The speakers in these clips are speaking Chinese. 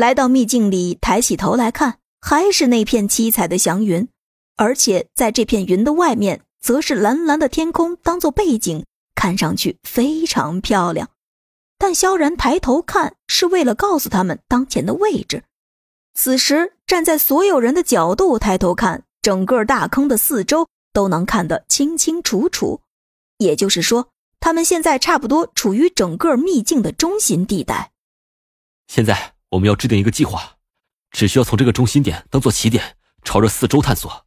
来到秘境里，抬起头来看，还是那片七彩的祥云，而且在这片云的外面，则是蓝蓝的天空当做背景，看上去非常漂亮。但萧然抬头看，是为了告诉他们当前的位置。此时站在所有人的角度抬头看，整个大坑的四周都能看得清清楚楚。也就是说，他们现在差不多处于整个秘境的中心地带。现在我们要制定一个计划，只需要从这个中心点当做起点，朝着四周探索。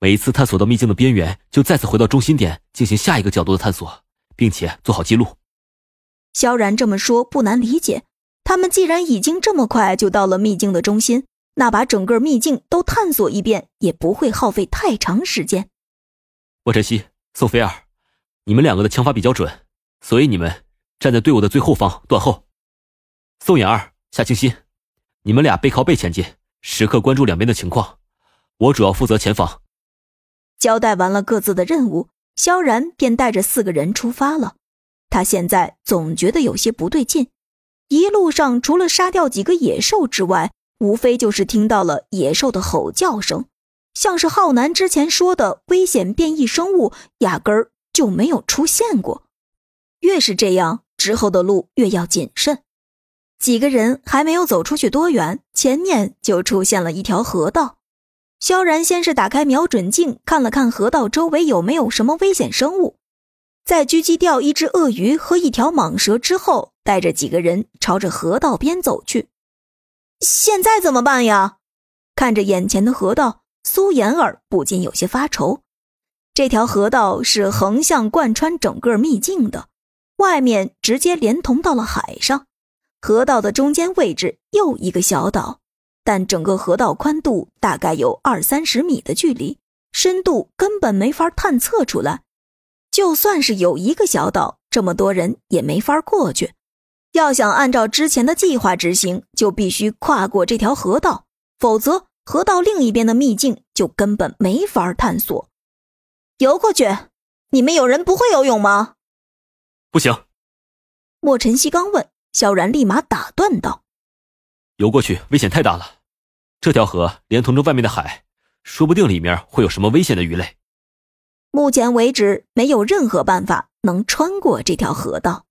每一次探索到秘境的边缘，就再次回到中心点进行下一个角度的探索，并且做好记录。萧然这么说不难理解。他们既然已经这么快就到了秘境的中心，那把整个秘境都探索一遍也不会耗费太长时间。莫晨曦、宋菲儿，你们两个的枪法比较准，所以你们站在队伍的最后方断后。宋妍儿、夏清新，你们俩背靠背前进，时刻关注两边的情况。我主要负责前方。交代完了各自的任务，萧然便带着四个人出发了。他现在总觉得有些不对劲。一路上除了杀掉几个野兽之外，无非就是听到了野兽的吼叫声，像是浩南之前说的危险变异生物，压根儿就没有出现过。越是这样，之后的路越要谨慎。几个人还没有走出去多远，前面就出现了一条河道。萧然先是打开瞄准镜，看了看河道周围有没有什么危险生物。在狙击掉一只鳄鱼和一条蟒蛇之后，带着几个人朝着河道边走去。现在怎么办呀？看着眼前的河道，苏妍儿不禁有些发愁。这条河道是横向贯穿整个秘境的，外面直接连通到了海上。河道的中间位置又一个小岛，但整个河道宽度大概有二三十米的距离，深度根本没法探测出来。就算是有一个小岛，这么多人也没法过去。要想按照之前的计划执行，就必须跨过这条河道，否则河道另一边的秘境就根本没法探索。游过去，你们有人不会游泳吗？不行。莫晨曦刚问，萧然立马打断道：“游过去危险太大了，这条河连同着外面的海，说不定里面会有什么危险的鱼类。”目前为止，没有任何办法能穿过这条河道。